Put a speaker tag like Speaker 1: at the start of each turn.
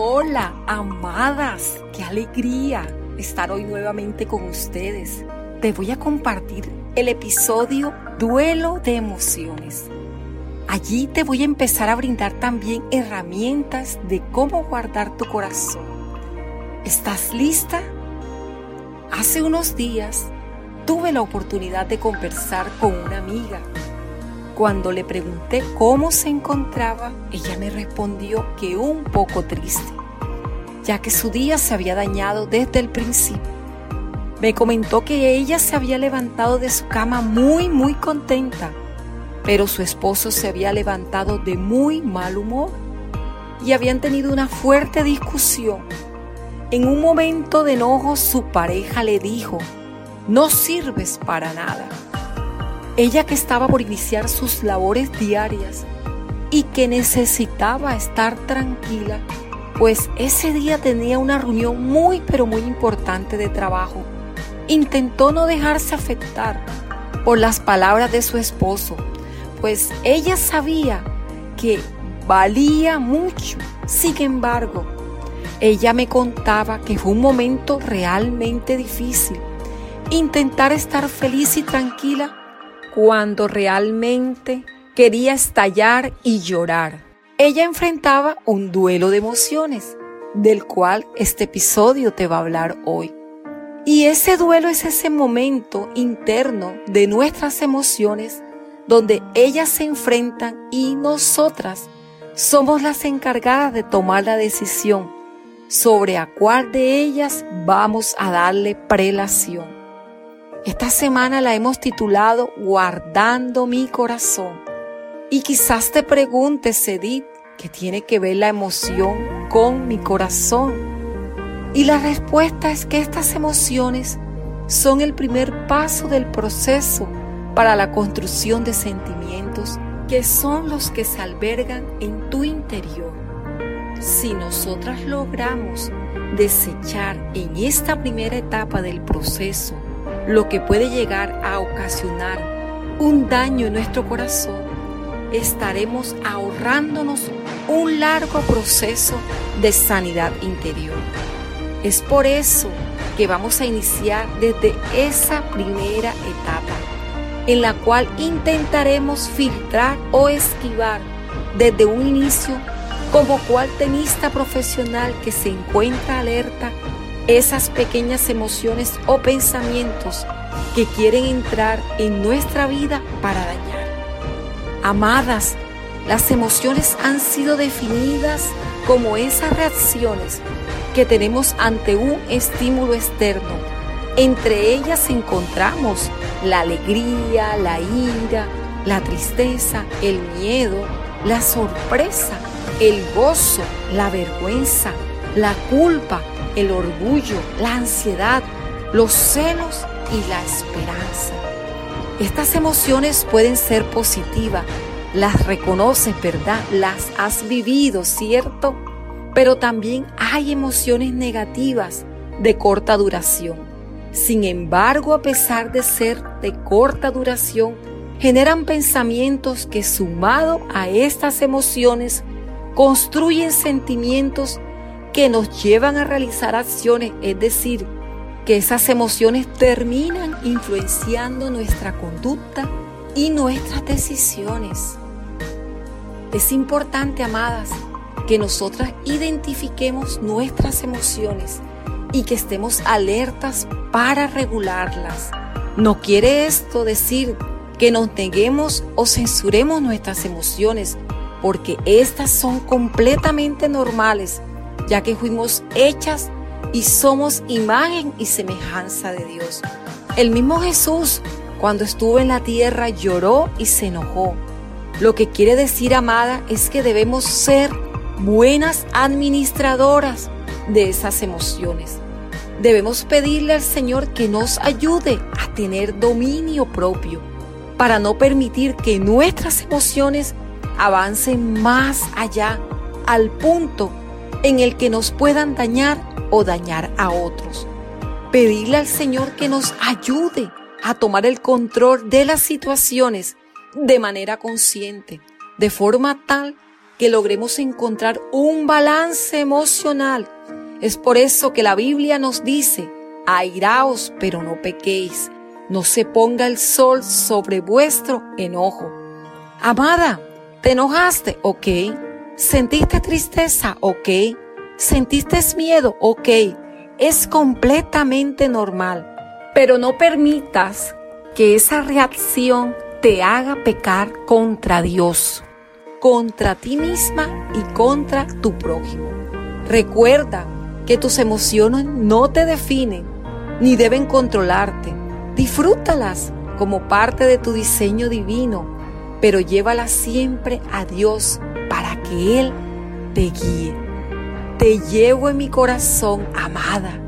Speaker 1: Hola, amadas, qué alegría estar hoy nuevamente con ustedes. Te voy a compartir el episodio Duelo de Emociones. Allí te voy a empezar a brindar también herramientas de cómo guardar tu corazón. ¿Estás lista? Hace unos días tuve la oportunidad de conversar con una amiga cuando le pregunté cómo se encontraba, ella me respondió que un poco triste, ya que su día se había dañado desde el principio. Me comentó que ella se había levantado de su cama muy, muy contenta, pero su esposo se había levantado de muy mal humor y habían tenido una fuerte discusión. En un momento de enojo su pareja le dijo, no sirves para nada ella que estaba por iniciar sus labores diarias y que necesitaba estar tranquila, pues ese día tenía una reunión muy pero muy importante de trabajo. Intentó no dejarse afectar por las palabras de su esposo, pues ella sabía que valía mucho. Sin embargo, ella me contaba que fue un momento realmente difícil. Intentar estar feliz y tranquila cuando realmente quería estallar y llorar. Ella enfrentaba un duelo de emociones, del cual este episodio te va a hablar hoy. Y ese duelo es ese momento interno de nuestras emociones donde ellas se enfrentan y nosotras somos las encargadas de tomar la decisión sobre a cuál de ellas vamos a darle prelación. Esta semana la hemos titulado Guardando mi corazón. Y quizás te preguntes, Edith, ¿qué tiene que ver la emoción con mi corazón? Y la respuesta es que estas emociones son el primer paso del proceso para la construcción de sentimientos que son los que se albergan en tu interior. Si nosotras logramos desechar en esta primera etapa del proceso lo que puede llegar a ocasionar un daño en nuestro corazón, estaremos ahorrándonos un largo proceso de sanidad interior. Es por eso que vamos a iniciar desde esa primera etapa, en la cual intentaremos filtrar o esquivar desde un inicio como cual tenista profesional que se encuentra alerta esas pequeñas emociones o pensamientos que quieren entrar en nuestra vida para dañar. Amadas, las emociones han sido definidas como esas reacciones que tenemos ante un estímulo externo. Entre ellas encontramos la alegría, la ira, la tristeza, el miedo, la sorpresa, el gozo, la vergüenza, la culpa, el orgullo, la ansiedad, los celos y la esperanza. Estas emociones pueden ser positivas, las reconoces, ¿verdad? Las has vivido, ¿cierto? Pero también hay emociones negativas de corta duración. Sin embargo, a pesar de ser de corta duración, generan pensamientos que sumado a estas emociones construyen sentimientos que nos llevan a realizar acciones, es decir, que esas emociones terminan influenciando nuestra conducta y nuestras decisiones. Es importante, amadas, que nosotras identifiquemos nuestras emociones y que estemos alertas para regularlas. No quiere esto decir que nos neguemos o censuremos nuestras emociones, porque estas son completamente normales ya que fuimos hechas y somos imagen y semejanza de Dios. El mismo Jesús, cuando estuvo en la tierra, lloró y se enojó. Lo que quiere decir, amada, es que debemos ser buenas administradoras de esas emociones. Debemos pedirle al Señor que nos ayude a tener dominio propio para no permitir que nuestras emociones avancen más allá al punto en el que nos puedan dañar o dañar a otros. Pedirle al Señor que nos ayude a tomar el control de las situaciones de manera consciente, de forma tal que logremos encontrar un balance emocional. Es por eso que la Biblia nos dice, airaos pero no pequéis, no se ponga el sol sobre vuestro enojo. Amada, ¿te enojaste? Ok. ¿Sentiste tristeza? Ok. ¿Sentiste miedo? Ok. Es completamente normal. Pero no permitas que esa reacción te haga pecar contra Dios, contra ti misma y contra tu prójimo. Recuerda que tus emociones no te definen ni deben controlarte. Disfrútalas como parte de tu diseño divino, pero llévalas siempre a Dios para que Él te guíe. Te llevo en mi corazón, amada